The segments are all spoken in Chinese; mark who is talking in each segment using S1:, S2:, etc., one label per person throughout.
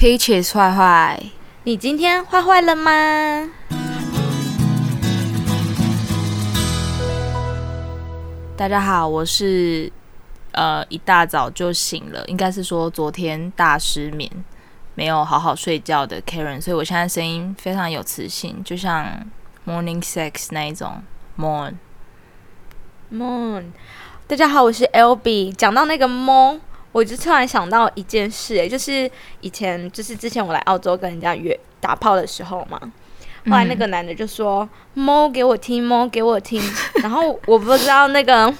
S1: Peaches 坏坏，
S2: 你今天坏坏了吗？
S1: 大家好，我是呃一大早就醒了，应该是说昨天大失眠，没有好好睡觉的 Karen，所以我现在声音非常有磁性，就像 Morning Sex 那一种 Moon
S2: Moon。大家好，我是 LB。讲到那个 Moon。我就突然想到一件事，欸，哎，就是以前，就是之前我来澳洲跟人家约打炮的时候嘛，后来那个男的就说“猫、嗯、给我听，猫给我听”，然后我不知道那个。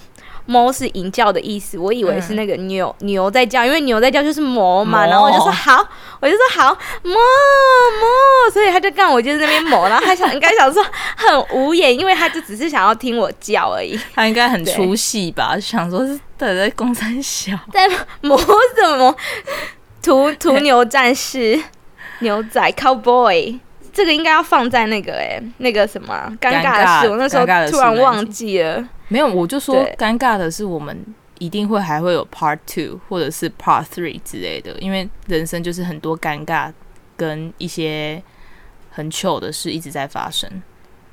S2: 猫是淫叫的意思，我以为是那个牛、嗯、牛在叫，因为牛在叫就是磨嘛，然后我就说好，我就说好磨磨，所以他就干，我就在那边磨，然后他想应该想说很无言，因为他就只是想要听我叫而已，
S1: 他应该很出戏吧，想说是对在公山小，
S2: 在磨什么？屠屠牛战士，牛仔 cowboy，这个应该要放在那个哎、欸，那个什么尴尬的事，我那时候突然忘记了。
S1: 没有，我就说尴尬的是，我们一定会还会有 part two 或者是 part three 之类的，因为人生就是很多尴尬跟一些很糗的事一直在发生。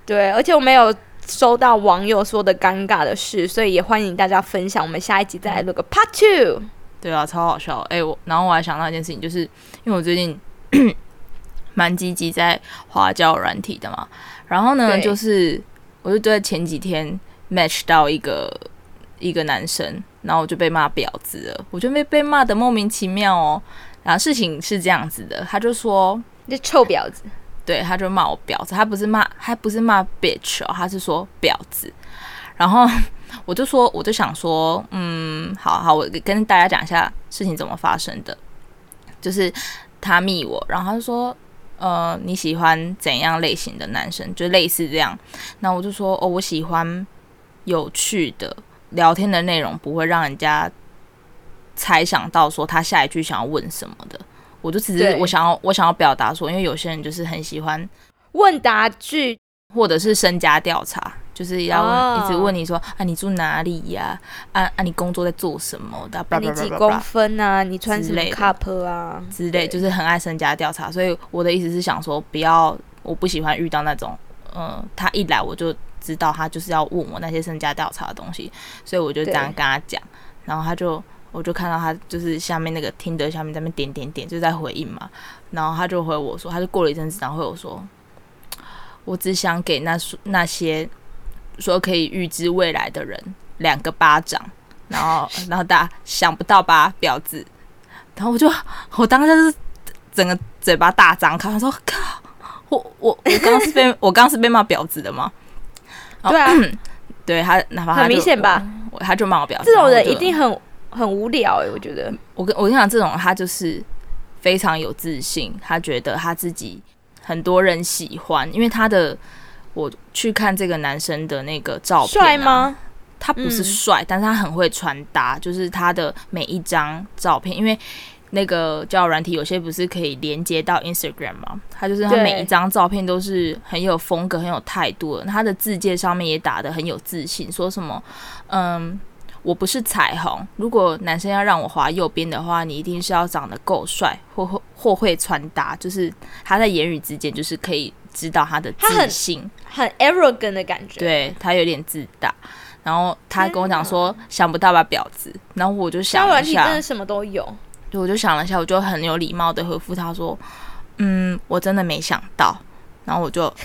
S2: 对，而且我没有收到网友说的尴尬的事，所以也欢迎大家分享。我们下一集再来录个 part two。
S1: 对啊，超好笑！哎，我然后我还想到一件事情，就是因为我最近 蛮积极在花椒软体的嘛，然后呢，就是我就在前几天。Match 到一个一个男生，然后我就被骂婊子了，我就被被骂的莫名其妙哦。然后事情是这样子的，他就说
S2: 你臭婊子，
S1: 对，他就骂我婊子，他不是骂，他不是骂 bitch 哦，他是说婊子。然后 我就说，我就想说，嗯，好好，我跟大家讲一下事情怎么发生的，就是他密我，然后他就说。呃，你喜欢怎样类型的男生？就类似这样。那我就说，哦，我喜欢有趣的聊天的内容，不会让人家猜想到说他下一句想要问什么的。我就只是我想要，我想要表达说，因为有些人就是很喜欢
S2: 问答句，
S1: 或者是身家调查。就是要一直问你说、oh. 啊，你住哪里呀？啊啊，你工作在做什么的？
S2: 你几公分啊？你穿什么 cup 啊？
S1: 之类，就是很爱身家调查。所以我的意思是想说，不要，我不喜欢遇到那种，嗯，他一来我就知道他就是要问我那些身家调查的东西，所以我就这样跟他讲，然后他就，我就看到他就是下面那个听的下面在那边点点点，就在回应嘛，然后他就回我说，他就过了一阵子，然后回我说，我只想给那那些。说可以预知未来的人两个巴掌，然后然后大家想不到吧，婊子，然后我就我当时就是整个嘴巴大张开，他说靠，我我我刚刚是被我刚刚是被骂婊子的吗？
S2: 对啊，
S1: 对他哪怕他
S2: 很明显吧，
S1: 我他就骂我婊子，
S2: 这种人一定很很无聊哎、欸，我觉得
S1: 我跟我跟你讲，这种他就是非常有自信，他觉得他自己很多人喜欢，因为他的。我去看这个男生的那个照片，帅吗？他不是帅，嗯，但是他很会穿搭，就是他的每一张照片，因为那个交友软体有些不是可以连接到 Instagram 吗？他就是他每一张照片都是很有风格、很有态度的。他的字界上面也打的很有自信，说什么嗯。我不是彩虹。如果男生要让我滑右边的话，你一定是要长得够帅，或或或会穿搭。就是他在言语之间，就是可以知道他的自信，
S2: 很，很 arrogant 的感觉。
S1: 对，他有点自大。然后他跟我讲说：“想不到吧，婊子。”然后我就想了一下，
S2: 真的什么都有。
S1: 对，我就想了一下，我就很有礼貌的回复他说：“嗯，我真的没想到。”然后我就。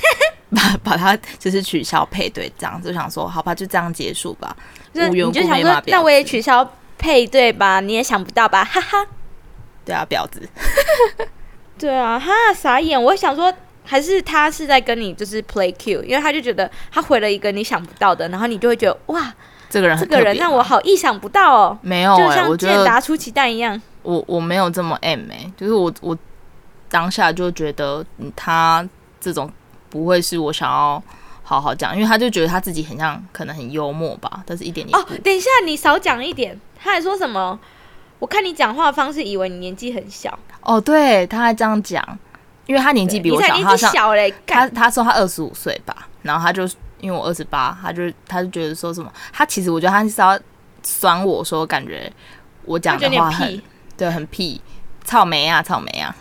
S1: 把把他就是取消配对，这样就想说，好吧，就这样结束吧。无缘无故被骂婊子，
S2: 那我也取消配对吧？你也想不到吧？哈哈。
S1: 对啊，婊子。
S2: 对啊，哈，傻眼。我想说，还是他是在跟你就是 play cute，因为他就觉得他回了一个你想不到的，然后你就会觉得哇，
S1: 这个人
S2: 这个人让我好意想不到哦。
S1: 没有、欸，
S2: 就像剑达出奇蛋一样。
S1: 我我，没有这么 M 哎、欸，就是我我当下就觉得他这种。不会是我想要好好讲，因为他就觉得他自己很像，可能很幽默吧，但是一点点。
S2: 哦，等一下，你少讲一点。他还说什么？我看你讲话的方式，以为你年纪很小。
S1: 哦，对，他还这样讲，因为他年纪比我小，
S2: 他小嘞。
S1: 他他说他二十五岁吧，然后他就因为我二十八，他就他就觉得说什么？他其实我觉得他是要酸我说，感觉我讲的话很对，很屁，草莓啊，草莓啊。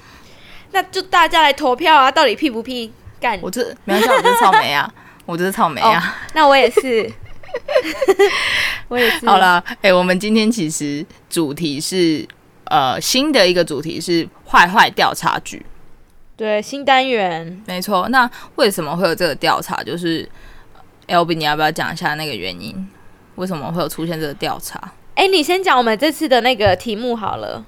S2: 那就大家来投票啊，到底屁不屁？干
S1: 我这没关系，我这是草莓啊，我这是草莓啊。Oh,
S2: 那我也是，我也是。
S1: 好了，哎、欸，我们今天其实主题是呃新的一个主题是坏坏调查局。
S2: 对，新单元。
S1: 没错。那为什么会有这个调查？就是 Albee，你要不要讲一下那个原因？为什么会有出现这个调查？
S2: 哎、欸，你先讲我们这次的那个题目好了。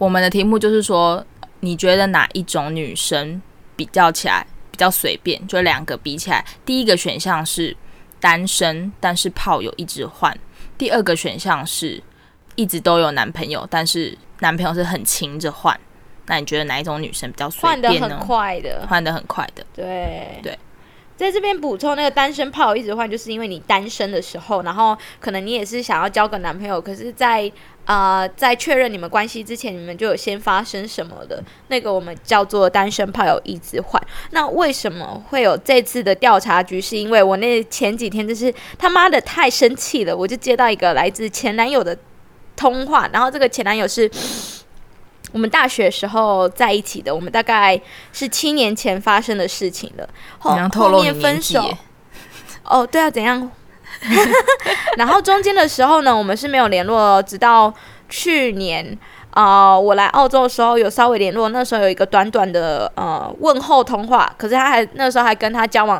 S1: 我们的题目就是说，你觉得哪一种女生比较起来比较随便？就两个比起来，第一个选项是单身，但是炮友一直换；第二个选项是一直都有男朋友，但是男朋友是很勤着换。那你觉得哪一种女生比较随便呢？
S2: 换得很快的，
S1: 换得很快的。
S2: 对
S1: 对。
S2: 在这边补充，那个单身炮友一直换，就是因为你单身的时候，然后可能你也是想要交个男朋友，可是在，在呃在确认你们关系之前，你们就有先发生什么的，那个我们叫做单身炮友一直换。那为什么会有这次的调查局？是因为我那前几天就是他妈的太生气了，我就接到一个来自前男友的通话，然后这个前男友是。我们大学时候在一起的，我们大概是七年前发生的事情了。后后面分手。哦，对啊，怎样？然后中间的时候呢，我们是没有联络，直到去年啊、呃，我来澳洲的时候有稍微联络。那时候有一个短短的呃问候通话，可是他还那时候还跟他交往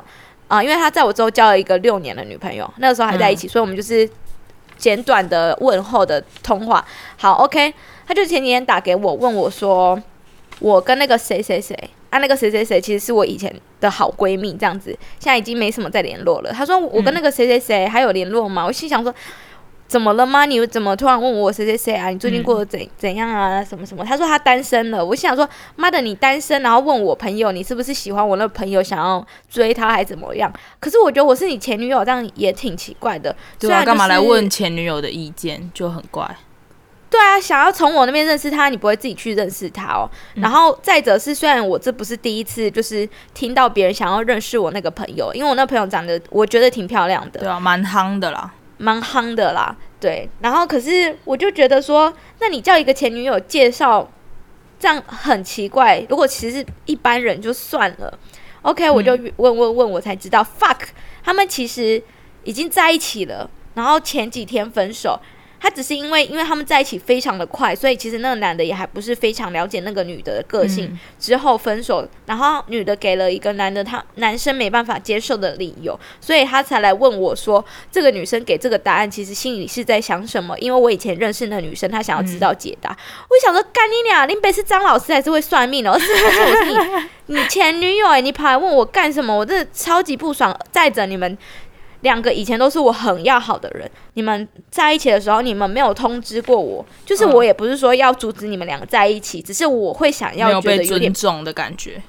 S2: 啊、呃，因为他在我之后交了一个六年的女朋友，那个时候还在一起，嗯、所以我们就是简短的问候的通话。好，OK。他就前几天打给我，问我说：“我跟那个谁谁谁啊，那个谁谁谁其实是我以前的好闺蜜，这样子，现在已经没什么再联络了。”他说：“我跟那个谁谁谁还有联络吗？”嗯、我心想说：“怎么了吗？你怎么突然问我谁谁谁啊？你最近过得怎、嗯、怎样啊？什么什么？”他说他单身了。我心想说：“妈的，你单身，然后问我朋友，你是不是喜欢我那个朋友，想要追他还怎么样？”可是我觉得我是你前女友，这样也挺奇怪的。
S1: 对啊，干嘛来问前女友的意见，就很怪。
S2: 对啊，想要从我那边认识他，你不会自己去认识他哦。嗯、然后再者是，虽然我这不是第一次，就是听到别人想要认识我那个朋友，因为我那朋友长得我觉得挺漂亮的，
S1: 对啊，蛮夯的啦，
S2: 蛮夯的啦。对，然后可是我就觉得说，那你叫一个前女友介绍，这样很奇怪。如果其实一般人就算了，OK，我就问问问，我才知道、嗯、fuck，他们其实已经在一起了，然后前几天分手。他只是因为，因为他们在一起非常的快，所以其实那个男的也还不是非常了解那个女的的个性。之后分手，然后女的给了一个男的他男生没办法接受的理由，所以他才来问我说，这个女生给这个答案，其实心里是在想什么？因为我以前认识那女生，她想要知道解答。我想说，干你俩，林北是张老师还是会算命的？而是我是你你前女友哎，你跑来问我干什么？我真的超级不爽。再者，你们。两个以前都是我很要好的人，你们在一起的时候，你们没有通知过我，就是我也不是说要阻止你们两个在一起，只是我会想要觉得有点
S1: 被尊重的感觉。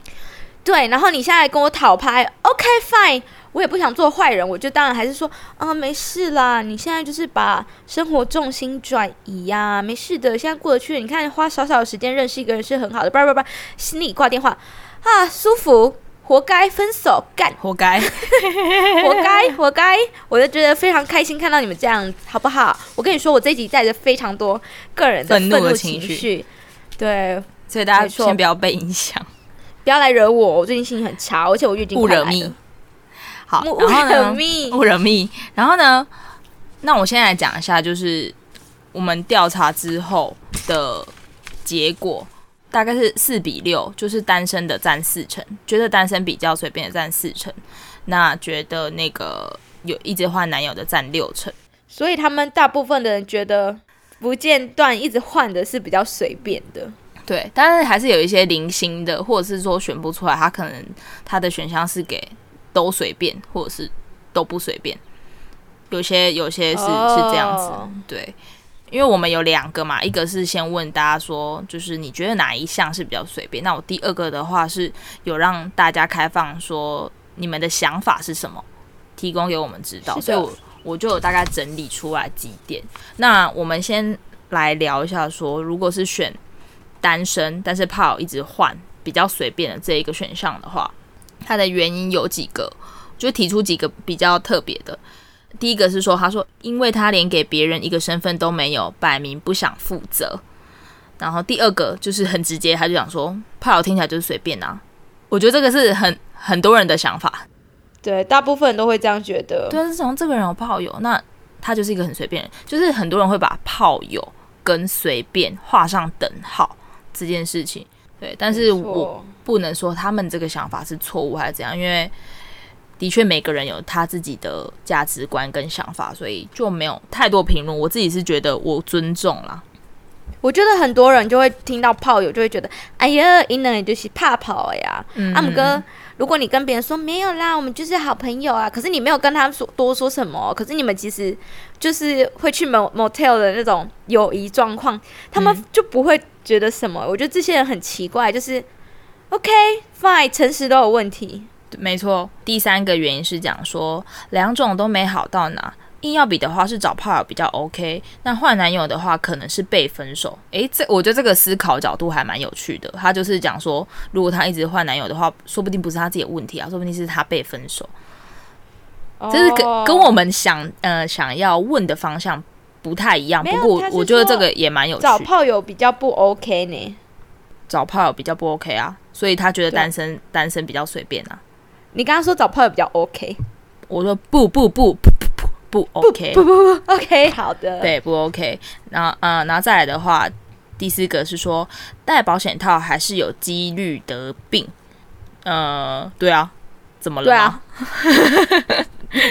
S2: 对，然后你现在跟我讨拍，OK fine，我也不想做坏人，我就当然还是说，啊，没事啦，你现在就是把生活重心转移呀，啊，没事的，现在过得去，你看花少少的时间认识一个人是很好的，不不不，心里挂电话啊，舒服。活该分手，干
S1: 活该，
S2: 活该，活该！我就觉得非常开心看到你们这样，好不好？我跟你说，我这一集带着非常多个人的愤怒的情绪，对，
S1: 所以大家先不要被影响，
S2: 不要来惹我。我最近心情很差，而且我月经快来了。勿惹蜜。
S1: 好，然后呢？勿惹蜜。然后呢？那我现在来讲一下，就是我们调查之后的结果。大概是四比六，就是单身的占四成，觉得单身比较随便的占四成，那觉得那个有一直换男友的占六成，
S2: 所以他们大部分的人觉得不间断一直换的是比较随便的，
S1: 对，但是还是有一些零星的，或者是说选不出来，他可能他的选项是给都随便，或者是都不随便，有些有些是、oh. 是这样子，对。因为我们有两个嘛，一个是先问大家说，就是你觉得哪一项是比较随便？那我第二个的话是有让大家开放说你们的想法是什么，提供给我们知道，所以我我就有大概整理出来几点。那我们先来聊一下说，如果是选单身但是炮友一直换比较随便的这一个选项的话，它的原因有几个，就提出几个比较特别的。第一个是说，他说，因为他连给别人一个身份都没有，摆明不想负责。然后第二个就是很直接，他就想说炮友听起来就是随便啊。我觉得这个是很很多人的想法，
S2: 对，大部分人都会这样觉得。
S1: 对，是从这个人有炮友，那他就是一个很随便人，就是很多人会把炮友跟随便画上等号这件事情。对，但是我不能说他们这个想法是错误还是怎样，因为的确每个人有他自己的价值观跟想法，所以就没有太多评论。我自己是觉得我尊重啦。
S2: 我觉得很多人就会听到炮友就会觉得，哎呀，因为就是怕跑呀。阿姆、哥，如果你跟别人说没有啦，我们就是好朋友啊，可是你没有跟他们说多说什么，可是你们其实就是会去 motel 的那种友谊状况，他们就不会。觉得什么？我觉得这些人很奇怪，就是 OK fine，诚实都有问题。
S1: 没错，第三个原因是讲说两种都没好到哪，硬要比的话是找炮友比较 OK，那换男友的话可能是被分手。诶，这我觉得这个思考角度还蛮有趣的。他就是讲说，如果他一直换男友的话，说不定不是他自己的问题啊，说不定是他被分手。这是跟跟我们想呃想要问的方向。不太一样，不过我觉得这个也蛮有趣。
S2: 找炮友比较不 OK 呢？
S1: 找炮友比较不 OK 啊，所以他觉得单身单身比较随便啊。
S2: 你刚刚说找炮友比较 OK，
S1: 我说不不不不不不 OK
S2: 不不不 OK 好的，
S1: 对不 OK。然后嗯，然后再来的话，第四个是说戴保险套还是有几率得病。呃，对啊，怎么了？对啊。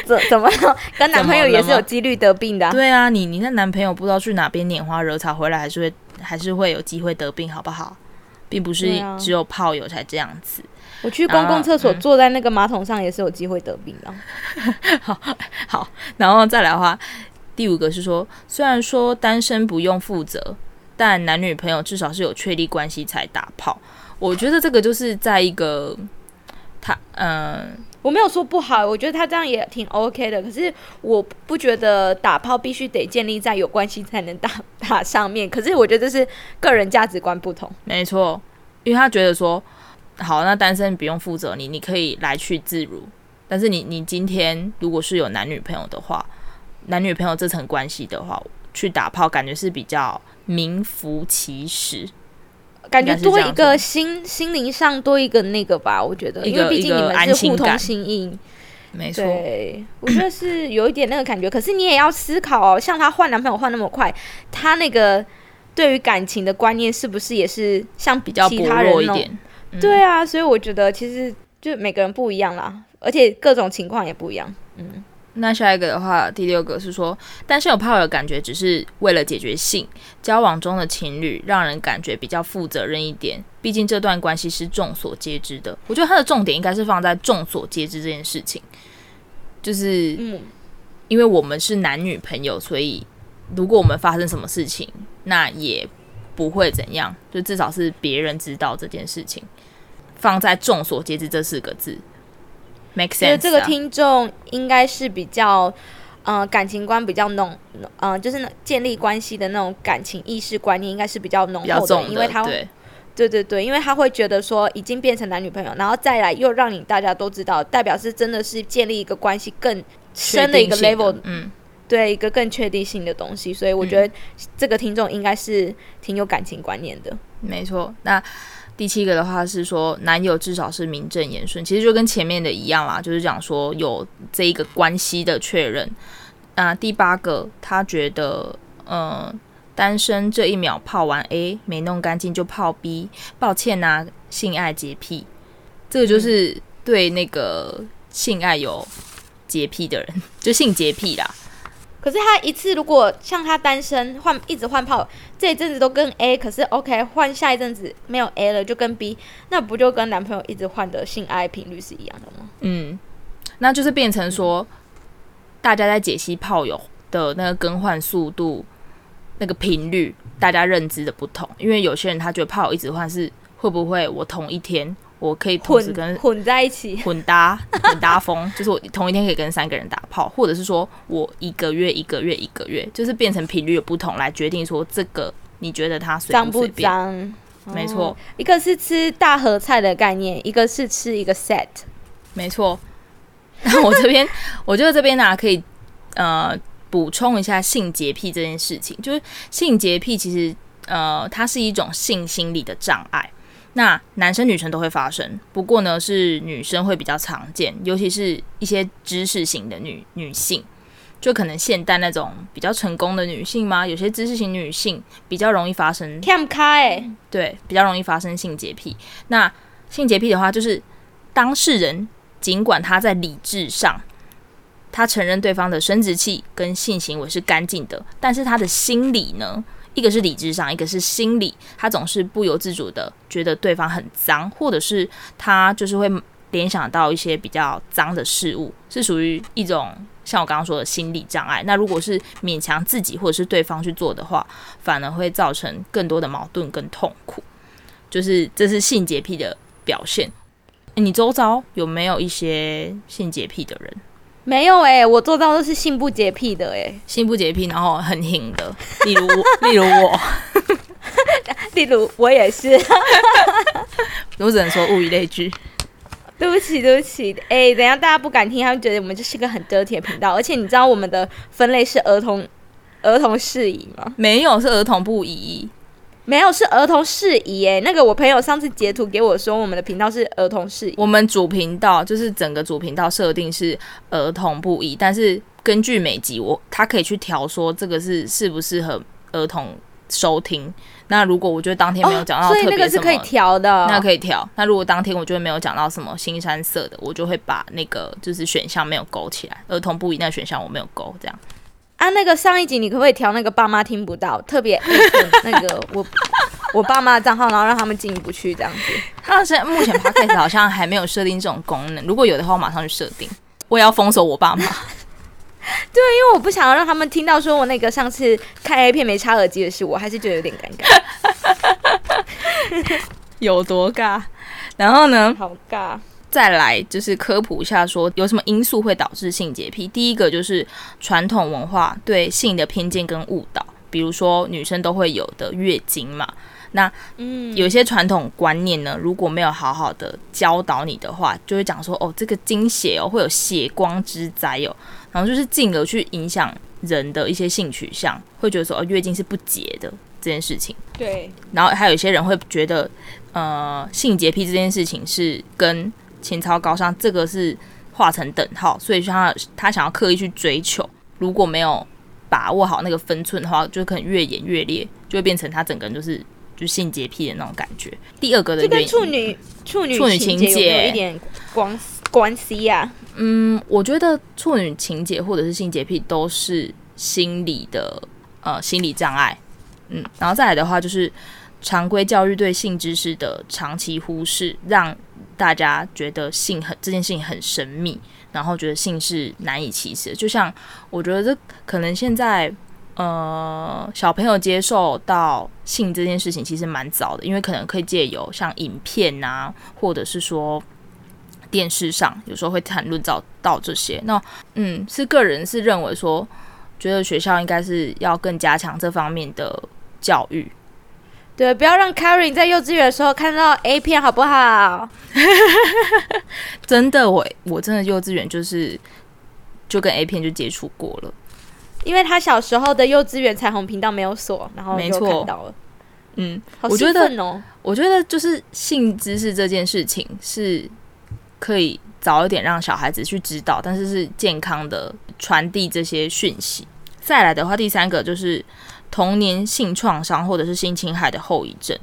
S2: 怎怎么？跟男朋友也是有几率得病的。
S1: 对啊，你你那男朋友不知道去哪边拈花惹草回来，还是会还是会有机会得病，好不好？并不是只有炮友才这样子。
S2: 我去公共厕所坐在那个马桶上也是有机会得病的。
S1: 好好，然后再来的话，第五个是说，虽然说单身不用负责，但男女朋友至少是有确立关系才打炮。我觉得这个就是在一个他嗯。
S2: 我没有说不好，我觉得他这样也挺 OK 的。可是我不觉得打炮必须得建立在有关系才能打打上面。可是我觉得这是个人价值观不同。
S1: 没错，因为他觉得说，好，那单身不用负责你，你可以来去自如。但是你你今天如果是有男女朋友的话，男女朋友这层关系的话，去打炮感觉是比较名副其实。
S2: 感觉多一个心心灵上多一个那个吧，我觉得，因为毕竟你们是互通心意，
S1: 没错。
S2: 对，我觉得是有一点那个感觉。可是你也要思考哦，像她换男朋友换那么快，她那个对于感情的观念是不是也是像比较其他人一点？对啊，所以我觉得其实就每个人不一样啦，而且各种情况也不一样。嗯。
S1: 那下一个的话，第六个是说，单身有炮友的感觉只是为了解决性交往中的情侣，让人感觉比较负责任一点。毕竟这段关系是众所皆知的。我觉得他的重点应该是放在众所皆知这件事情，就是，因为我们是男女朋友，所以如果我们发生什么事情，那也不会怎样，就至少是别人知道这件事情，放在众所皆知这四个字。Make sense 啊，
S2: 这个听众应该是比较，呃，感情观比较浓，呃，就是建立关系的那种感情意识观念应该是比较浓厚的，的因为他会，对对对，因为他会觉得说已经变成男女朋友，然后再来又让你大家都知道，代表是真的是建立一个关系更深的一个 level，嗯，对，一个更确定性的东西，所以我觉得这个听众应该是挺有感情观念的，
S1: 没错，那。第七个的话是说，男友至少是名正言顺，其实就跟前面的一样啦，就是讲说有这一个关系的确认。那第八个，他觉得，嗯，单身这一秒泡完 A 没弄干净就泡 B，抱歉呐、啊，性爱洁癖，这个就是对那个性爱有洁癖的人，就性洁癖啦。
S2: 可是他一次如果像他单身换一直换炮，这一阵子都跟 A，可是 OK 换下一阵子没有 A 了就跟 B，那不就跟男朋友一直换的性爱频率是一样的吗？
S1: 嗯，那就是变成说，大家在解析炮友的那个更换速度、那个频率，大家认知的不同。因为有些人他觉得炮友一直换是会不会我同一天。我可以同时跟
S2: 混，混在一起，
S1: 混搭 混搭风，就是我同一天可以跟三个人打炮，或者是说我一个月一个月一个月，就是变成频率的不同来决定说这个你觉得它脏不脏？没错、哦，
S2: 一个是吃大合菜的概念，一个是吃一个 set，
S1: 没错。那我这边我觉得这边呢可以呃补充一下性洁癖这件事情，就是性洁癖其实呃，它是一种性心理的障碍。那男生女生都会发生，不过呢，是女生会比较常见，尤其是一些知识型的女女性，就可能现代那种比较成功的女性嘛，有些知识型女性比较容易发生。
S2: 看不开，
S1: 对，比较容易发生性洁癖。那性洁癖的话，就是当事人尽管他在理智上，他承认对方的生殖器跟性行为是干净的，但是他的心理呢？一个是理智上，一个是心理，他总是不由自主的觉得对方很脏，或者是他就是会联想到一些比较脏的事物，是属于一种像我刚刚说的心理障碍。那如果是勉强自己或者是对方去做的话，反而会造成更多的矛盾跟痛苦。就是这是性洁癖的表现。你周遭有没有一些性洁癖的人？
S2: 没有哎、欸，我做到都是性不洁癖的哎、欸，
S1: 性不洁癖，然后很硬的，例如 例如我，
S2: 例如我也是，
S1: 我只能说物以类聚。
S2: 对不起，对不起，哎、欸，等一下大家不敢听，他们觉得我们这是个很 dirty 的频道，而且你知道我们的分类是儿童儿童适宜吗？
S1: 没有，是儿童不宜。
S2: 没有，是儿童适宜诶。那个我朋友上次截图给我说，我们的频道是儿童适宜。
S1: 我们主频道就是整个主频道设定是儿童不宜，但是根据每集我他可以去调说这个是适不适合儿童收听。那如果我觉得当天没有讲到特别什么，哦，所以那个是
S2: 可以调的，
S1: 那可以调。那如果当天我觉得没有讲到什么新山色的，我就会把那个就是选项没有勾起来，儿童不宜那个选项我没有勾，这样。
S2: 啊，那个上一集你可不可以调那个爸妈听不到，特别那个我 我爸妈的账号，然后让他们进不去这样子。
S1: 他现在目前 Podcast 好像还没有设定这种功能，如果有的话，我马上去设定。我也要封锁我爸妈。
S2: 对，因为我不想要让他们听到说我那个上次看 A 片没插耳机的事，我还是觉得有点尴尬。
S1: 有多尬？然后呢？
S2: 好尬。
S1: 再来就是科普一下，说有什么因素会导致性洁癖。第一个就是传统文化对性的偏见跟误导，比如说女生都会有的月经嘛。那嗯，有些传统观念呢，如果没有好好的教导你的话，就会讲说哦，这个经血哦会有血光之灾哦，然后就是进而去影响人的一些性取向，会觉得说哦，月经是不洁的这件事情。
S2: 对。然
S1: 后还有一些人会觉得，呃，性洁癖这件事情是跟情操高尚，这个是画成等号，所以他他想要刻意去追求，如果没有把握好那个分寸的话，就可能越演越烈，就会变成他整个人就是就性洁癖的那种感觉。第二个的原因，
S2: 处女处女处女情节有一点关关系呀、啊。
S1: 嗯，我觉得处女情节或者是性洁癖都是心理的呃心理障碍。嗯，然后再来的话就是常规教育对性知识的长期忽视，让大家觉得性很这件事情很神秘，然后觉得性是难以启齿。就像我觉得这可能现在呃小朋友接受到性这件事情其实蛮早的，因为可能可以借由像影片啊，或者是说电视上有时候会谈论到到这些。那嗯，是个人是认为说，觉得学校应该是要更加强这方面的教育。
S2: 对，不要让 Karen 在幼稚园的时候看到 A 片，好不好？
S1: 真的，我我真的幼稚园就是就跟 A 片就接触过了，
S2: 因为他小时候的幼稚园彩虹频道没有锁，然后就看到了。
S1: 嗯，
S2: 好
S1: 我觉得
S2: 哦，
S1: 我觉得就是性知识这件事情是可以早一点让小孩子去知道，但是是健康的传递这些讯息。再来的话，第三个就是。童年性创伤或者是性侵害的后遗症，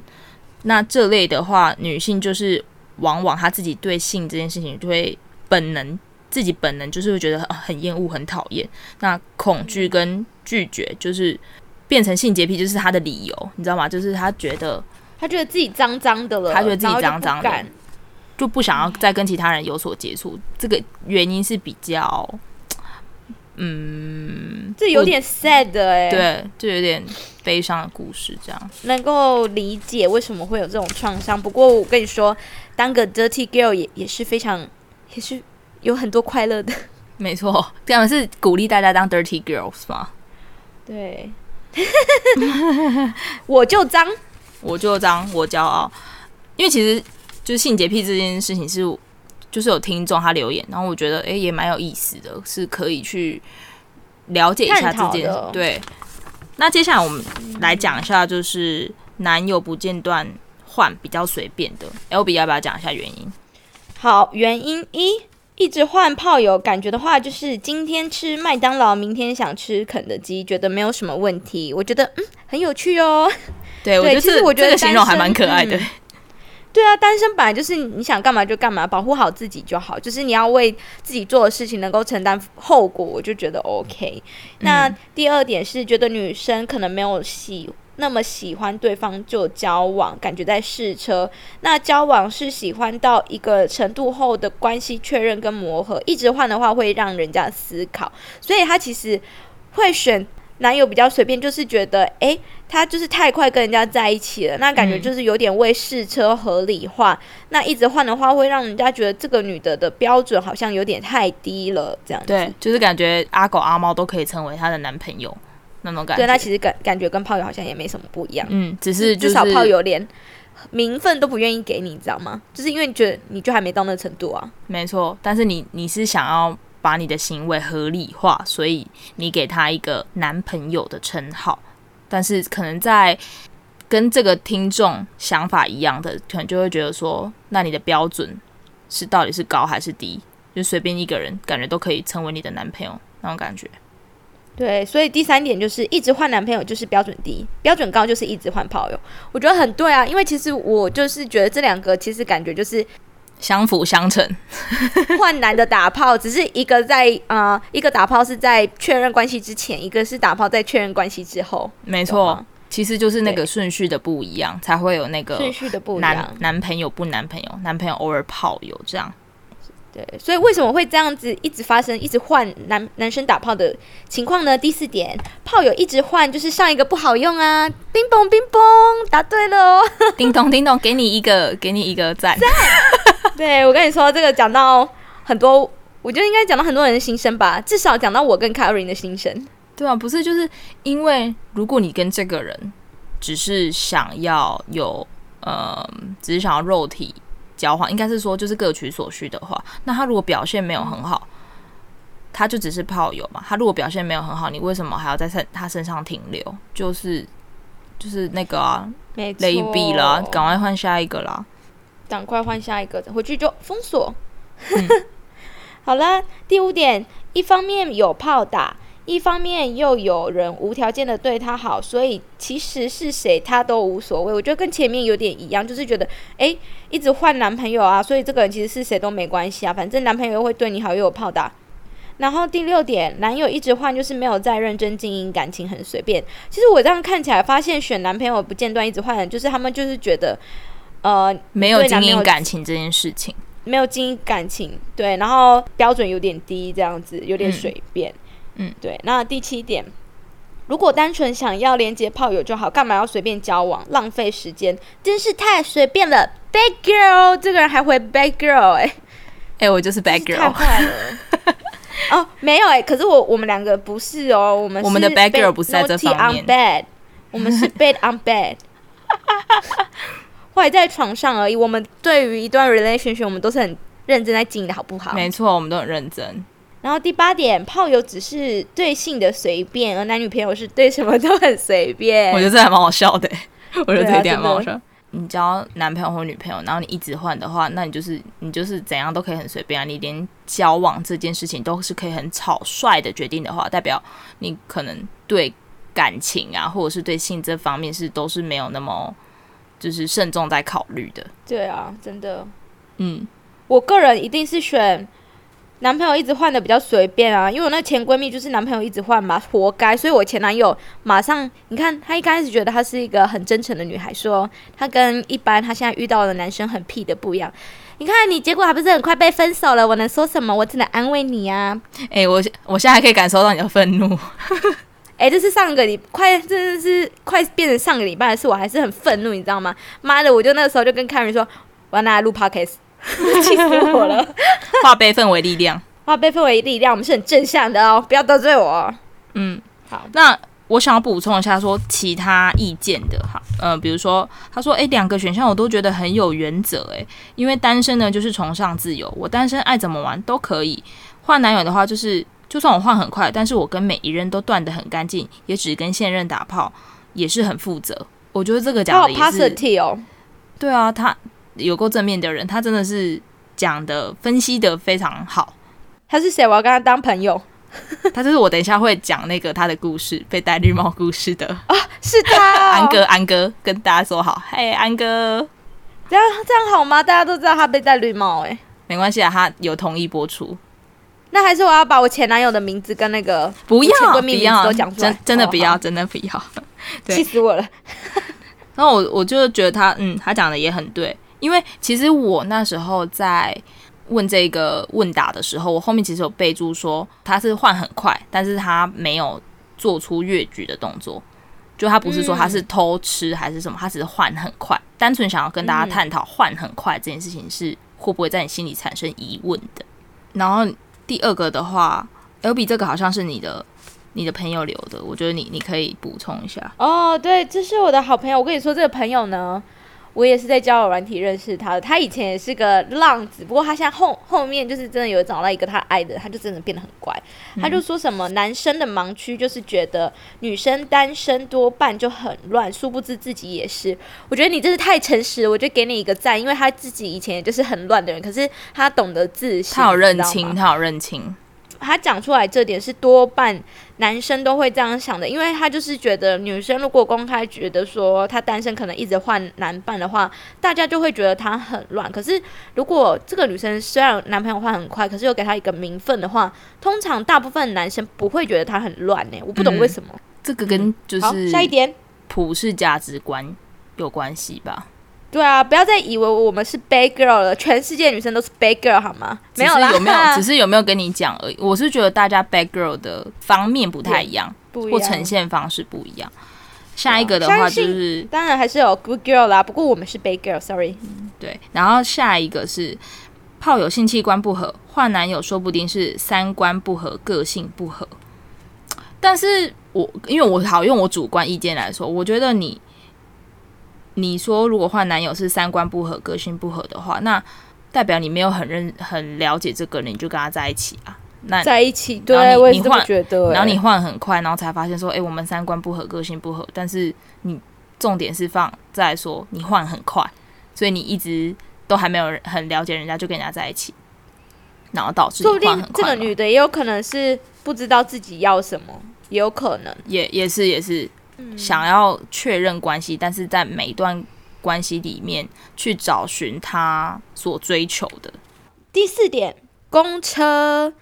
S1: 那这类的话，女性就是往往她自己对性这件事情就会本能，自己本能就是会觉得很厌恶、很讨厌。那恐惧跟拒绝就是变成性洁癖，就是她的理由，你知道吗？就是她觉得
S2: 她觉得自己脏脏的了，
S1: 她觉得自己脏脏的，就不想要再跟其他人有所接触。这个原因是比较。嗯，
S2: 这有点 sad 哎、欸，
S1: 对，就有点悲伤的故事，这样
S2: 能够理解为什么会有这种创伤。不过我跟你说，当个 dirty girl 也也是非常，也是有很多快乐的。
S1: 没错，这样是鼓励大家当 dirty girls 吗？
S2: 对，我就脏，
S1: 我就脏，我骄傲。因为其实就是性洁癖这件事情是。就是有听众他留言，然后我觉得哎、欸、也蛮有意思的，是可以去了解一下这件事。对，那接下来我们来讲一下，就是男友不间断换比较随便的，LB 要不要讲一下原因？
S2: 好，原因一，一直换炮友，感觉的话就是今天吃麦当劳，明天想吃肯德基，觉得没有什么问题。我觉得嗯很有趣哦。
S1: 对，对我觉得我觉得这个形容还蛮可爱的。嗯
S2: 对啊，单身本来就是你想干嘛就干嘛，保护好自己就好。就是你要为自己做的事情能够承担后果，我就觉得 OK。那第二点是觉得女生可能没有喜那么喜欢对方就交往，感觉在试车。那交往是喜欢到一个程度后的关系确认跟磨合，一直换的话会让人家思考，所以他其实会选。男友比较随便，就是觉得，哎、欸，他就是太快跟人家在一起了，那感觉就是有点为试车合理化。嗯、那一直换的话，会让人家觉得这个女的的标准好像有点太低了，这样子。
S1: 对，就是感觉阿狗阿猫都可以成为她的男朋友那种感觉。
S2: 对，那其实感感觉跟炮友好像也没什么不一样。
S1: 嗯，只是、就是、
S2: 至少炮友连名分都不愿意给你，你知道吗？就是因为你觉得你就还没到那个程度啊。
S1: 没错，但是你你是想要。把你的行为合理化，所以你给他一个男朋友的称号，但是可能在跟这个听众想法一样的，可能就会觉得说，那你的标准是到底是高还是低？就随便一个人，感觉都可以成为你的男朋友那种感觉。
S2: 对，所以第三点就是一直换男朋友就是标准低，标准高就是一直换炮友。我觉得很对啊，因为其实我就是觉得这两个其实感觉就是。
S1: 相辅相成，
S2: 换男的打炮，只是一个在啊、呃，一个打炮是在确认关系之前，一个是打炮在确认关系之后。
S1: 没错，其实就是那个顺序的不一样，才会有那个
S2: 顺序的不一样。
S1: 男男朋友不男朋友，男朋友偶尔炮友这样。
S2: 对，所以为什么会这样子一直发生，一直换男男生打炮的情况呢？第四点，炮友一直换，就是上一个不好用啊！冰嘣冰嘣，答对了哦！
S1: 叮咚叮咚，给你一个，给你一个赞。赞
S2: 对，我跟你说，这个讲到很多，我觉得应该讲到很多人的心声吧，至少讲到我跟 Karin 的心声。
S1: 对啊，不是，就是因为如果你跟这个人只是想要有，呃，只是想要肉体交换，应该是说就是各取所需的话，那他如果表现没有很好，他就只是炮友嘛。他如果表现没有很好，你为什么还要在身他身上停留？就是就是那个啊，雷比了，赶快换下一个啦。
S2: 赶快换下一个，回去就封锁。嗯、好了，第五点，一方面有炮打，一方面又有人无条件的对他好，所以其实是谁他都无所谓。我觉得跟前面有点一样，就是觉得哎、欸，一直换男朋友啊，所以这个人其实是谁都没关系啊，反正男朋友又会对你好，又有炮打。然后第六点，男友一直换，就是没有在认真经营感情，很随便。其实我这样看起来，发现选男朋友不间断一直换人，就是他们就是觉得。呃，
S1: 没有经营感情这件事情，
S2: 没有经营感情，对，然后标准有点低，这样子有点随便，
S1: 嗯，
S2: 对。那第七点，如果单纯想要连接炮友就好，干嘛要随便交往，浪费时间，真是太随便了。Bad girl，这个人还会 bad girl，哎、欸，
S1: 哎、欸，我就是 bad girl，太坏了。
S2: 哦，没有哎、欸，可是我我们两个不是哦，我们是
S1: 我们的 bad girl 不是在这方面
S2: on 我们是 bad on bed。坏在床上而已。我们对于一段 relationship，我们都是很认真在经营的，好不好？
S1: 没错，我们都很认真。
S2: 然后第八点，炮友只是对性的随便，而男女朋友是对什么都很随便。
S1: 我觉得这还蛮好笑的。我觉得这一点蛮好笑。你交男朋友或女朋友，然后你一直换的话，那你就是你就是怎样都可以很随便啊。你连交往这件事情都是可以很草率的决定的话，代表你可能对感情啊，或者是对性这方面是都是没有那么。就是慎重在考虑的，
S2: 对啊，真的，
S1: 嗯，
S2: 我个人一定是选男朋友一直换的比较随便啊，因为我那前闺蜜就是男朋友一直换嘛，活该。所以我前男友马上，你看他一开始觉得她是一个很真诚的女孩，说她跟一般她现在遇到的男生很屁的不一样。你看你结果还不是很快被分手了？我能说什么？我只能安慰你啊。
S1: 诶、欸，我我现在还可以感受到你的愤怒。
S2: 哎、欸，这是上个礼快，真的是快变成上个礼拜的事，我还是很愤怒，你知道吗？妈的，我就那个时候就跟 Karen 说，我要拿来录 Podcast，气死我了！
S1: 化悲愤为力量，
S2: 化悲愤为力量，我们是很正向的哦，不要得罪我。
S1: 嗯，好，那我想要补充一下，说其他意见的哈，呃，比如说他说，哎、欸，两个选项我都觉得很有原则，哎，因为单身呢就是崇尚自由，我单身爱怎么玩都可以，换男友的话就是。就算我换很快，但是我跟每一任都断得很干净，也只跟现任打炮，也是很负责。我觉得这个讲的也是，
S2: 哦，
S1: 对啊，他有够正面的人，他真的是讲的分析的非常好。
S2: 他是谁？我要跟他当朋友。
S1: 他就是我等一下会讲那个他的故事，被戴绿帽故事的
S2: 啊，是他、哦，
S1: 安哥，安哥跟大家说好，嘿，安哥，
S2: 这样这样好吗？大家都知道他被戴绿帽，哎，
S1: 没关系啊，他有同意播出。
S2: 那还是我要把我前男友的名字跟那个
S1: 不要
S2: 闺蜜名字都讲出来，
S1: 真真的不要，真的不要，
S2: 气死我了。
S1: 然后我我就觉得他，嗯，他讲的也很对，因为其实我那时候在。问这个问答的时候，我后面其实有备注说他是换很快，但是他没有做出越矩的动作，就他不是说他是偷吃还是什么，他只是换很快，单纯想要跟大家探讨换很快这件事情是会不会在你心里产生疑问的。然后第二个的话，L B 这个好像是你的你的朋友留的，我觉得你你可以补充一下。
S2: 哦，对，这是我的好朋友，我跟你说这个朋友呢。我也是在交友软体认识他的，他以前也是个浪子，不过他现在后后面就是真的有找到一个他爱的，他就真的变得很乖。嗯、他就说什么男生的盲区就是觉得女生单身多半就很乱，殊不知自己也是。我觉得你真是太诚实了，我就给你一个赞，因为他自己以前也就是很乱的人，可是他懂得自信，
S1: 他有认清，他有认清。
S2: 他讲出来这点是多半男生都会这样想的，因为他就是觉得女生如果公开觉得说她单身可能一直换男伴的话，大家就会觉得她很乱。可是如果这个女生虽然男朋友换很快，可是又给她一个名分的话，通常大部分男生不会觉得她很乱呢。我不懂为什么。
S1: 嗯，这个跟就是
S2: 下一点
S1: 普世价值观有关系吧。
S2: 对啊，不要再以为我们是 bad girl 了，全世界女生都是 bad girl 好吗？没有啦，
S1: 有没有？只是有没有跟你讲而已。我是觉得大家 bad girl 的方面不太一样，不一样，或呈现方式不一样。下一个的话就是，
S2: 当然还是有 good girl 啦，不过我们是 bad girl，sorry。
S1: 嗯，对。然后下一个是炮友性器官不合，换男友说不定是三观不合，个性不合。但是我因为我好用我主观意见来说，我觉得你。你说如果换男友是三观不合、个性不合的话，那代表你没有很认、很了解这个人，你就跟他在一起啊？那
S2: 在一起，对，我也这么觉得。
S1: 然后你换很快，然后才发现说，哎、欸，我们三观不合、个性不合。但是你重点是放在说你换很快，所以你一直都还没有很了解人家，就跟人家在一起，然后导致。说不定
S2: 这个女的也有可能是不知道自己要什么，也有可能，
S1: 也也是也是。想要确认关系，但是在每一段关系里面去找寻他所追求的。
S2: 第四点，公车，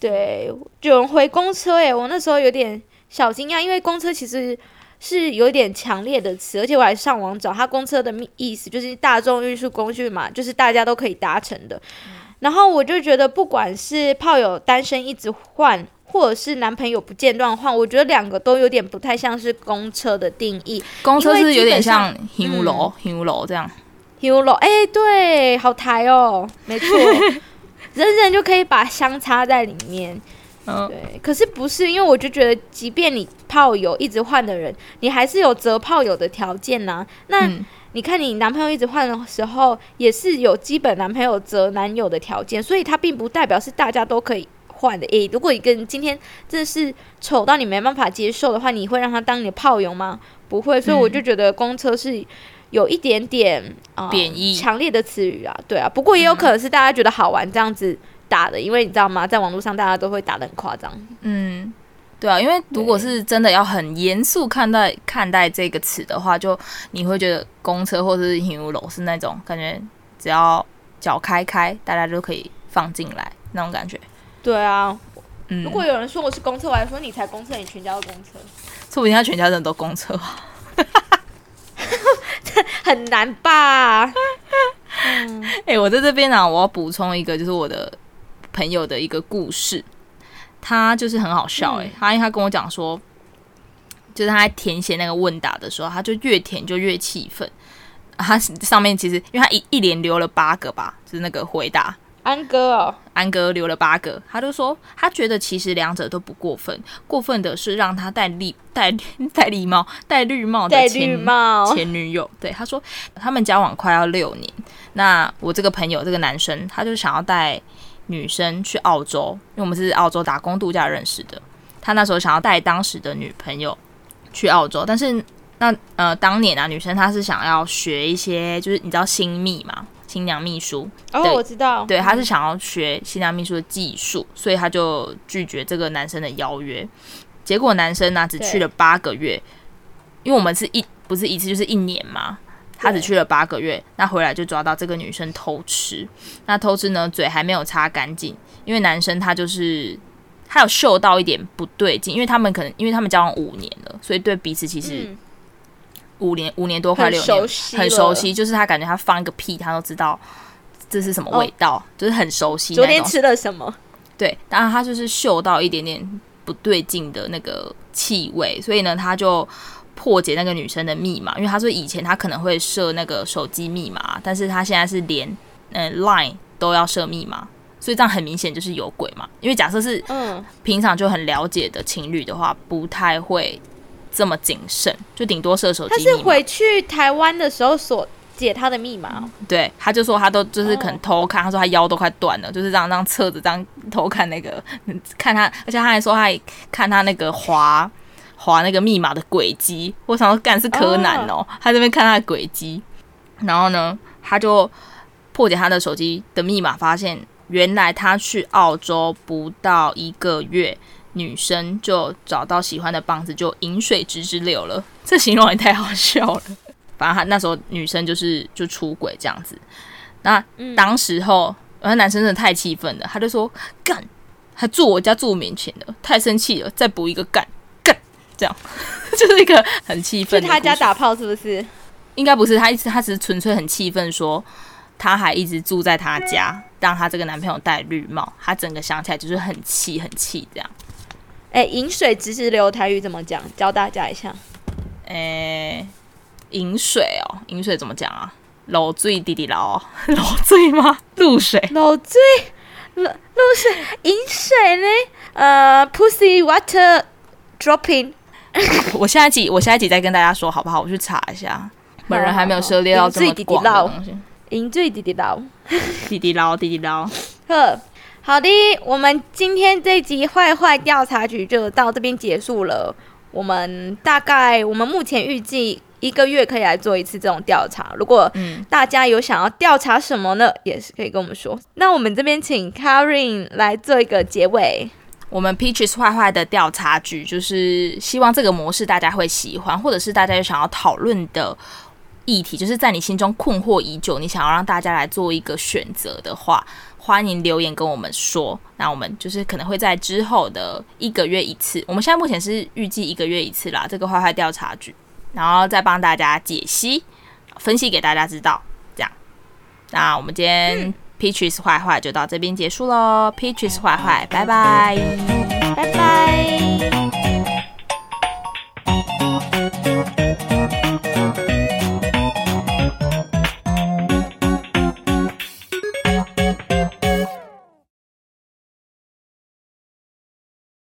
S2: 对，有人回公车，诶，我那时候有点小惊讶，因为公车其实是有点强烈的词，而且我还上网找他公车的意思，就是大众运输工具嘛，就是大家都可以搭乘的。嗯、然后我就觉得，不管是炮友单身一直换。或者是男朋友不间断换，我觉得两个都有点不太像是公车的定义。
S1: 公车是有点像 HU 楼 HU 楼这样。
S2: HU 楼，哎、欸，对，好台哦，没错，人人就可以把香插在里面。嗯，对。可是不是，因为我就觉得，即便你炮友一直换的人，你还是有择炮友的条件呐、啊。那、嗯、你看你男朋友一直换的时候，也是有基本男朋友择男友的条件，所以它并不代表是大家都可以。换的诶、欸，如果一个人今天真的是丑到你没办法接受的话，你会让他当你的炮友吗？不会，所以我就觉得公车是有一点点啊贬义、强烈的词语啊，对啊。不过也有可能是大家觉得好玩这样子打的，嗯、因为你知道吗，在网络上大家都会打的很夸张。
S1: 嗯，对啊，因为如果是真的要很严肃看待看待这个词的话，就你会觉得公车或者是行五楼是那种感觉，只要脚开开，大家就可以放进来那种感觉。
S2: 对啊，嗯，如果有人说我是公车，我还说你才公车，你全家都公车，
S1: 说不定他全家人都公车，
S2: 很难吧？
S1: 嗯，哎、欸，我在这边呢、啊，我要补充一个，就是我的朋友的一个故事，他就是很好笑、欸，哎、嗯，他因为他跟我讲说，就是他在填写那个问答的时候，他就越填就越气愤，他上面其实因为他一一连留了八个吧，就是那个回答。
S2: 安哥哦，
S1: 安哥留了八个，他就说他觉得其实两者都不过分，过分的是让他戴绿戴 戴绿帽戴绿帽的前前女友。对，他说他们交往快要六年，那我这个朋友这个男生他就想要带女生去澳洲，因为我们是澳洲打工度假认识的。他那时候想要带当时的女朋友去澳洲，但是那呃当年啊，女生她是想要学一些，就是你知道新密嘛，新娘秘书。
S2: 哦，我知道。
S1: 对，他是想要学新娘秘书的技术，所以他就拒绝这个男生的邀约。结果男生呢、啊，只去了八个月，因为我们是一不是一次就是一年嘛，他只去了八个月，那回来就抓到这个女生偷吃，那偷吃呢，嘴还没有擦干净，因为男生他就是他有嗅到一点不对劲，因为他们可能因为他们交往五年了，所以对彼此其实五年、嗯、五年多快六年很熟，很熟悉，就是他感觉他放一个屁，他都知道这是什么味道，哦、就是很熟悉。
S2: 昨天吃了什么？
S1: 对，当然他就是嗅到一点点。不对劲的那个气味，所以呢，他就破解那个女生的密码，因为他说以前他可能会设那个手机密码，但是他现在是连嗯、呃、Line 都要设密码，所以这样很明显就是有鬼嘛。因为假设是嗯平常就很了解的情侣的话，不太会这么谨慎，就顶多射手机。他
S2: 是回去台湾的时候所。解他的密码，
S1: 对，他就说他都就是可能偷看，他说他腰都快断了，就是这样这样侧着这样偷看那个，看他，而且他还说他还看他那个滑滑那个密码的轨迹。我想说，干是柯南哦，他这边看他的轨迹，然后呢，他就破解他的手机的密码，发现原来他去澳洲不到一个月，女生就找到喜欢的棒子，就饮水直直流了。这形容也太好笑了。反正他那时候女生就是就出轨这样子，那当时候，那、嗯、男生真的太气愤了，他就说干，还住我家住面前的，太生气了，再补一个干干，这样 就是一个很气愤。
S2: 去他家打炮是不是？
S1: 应该不是，他一直他只是纯粹很气愤，说他还一直住在他家，让他这个男朋友戴绿帽，他整个想起来就是很气很气这样。
S2: 哎、欸，饮水直直流台语怎么讲？教大家一下。
S1: 哎、欸。饮水哦，饮水怎么讲啊？漏水滴滴漏，漏水吗？露水，
S2: 漏水，露露水，饮水呢？呃，pussy water dropping。
S1: 我下一集，我下一集再跟大家说好不好？我去查一下，本人还没有涉猎到这么广的东西。
S2: 饮水 滴滴漏，
S1: 滴滴漏，滴滴漏。
S2: 呵，好的，我们今天这集坏坏调查局就到这边结束了。我们大概，我们目前预计。一个月可以来做一次这种调查。如果大家有想要调查什么呢，也是可以跟我们说。那我们这边请 Karin 来做一个结尾。
S1: 我们 Peaches 坏坏的调查局就是希望这个模式大家会喜欢，或者是大家有想要讨论的议题，就是在你心中困惑已久，你想要让大家来做一个选择的话，欢迎留言跟我们说。那我们就是可能会在之后的一个月一次。我们现在目前是预计一个月一次啦，这个坏坏调查局。然后再帮大家解析、分析给大家知道，这样。那我们今天 Peaches 坏坏就到这边结束喽，Peaches 坏坏，拜拜，
S2: 拜拜。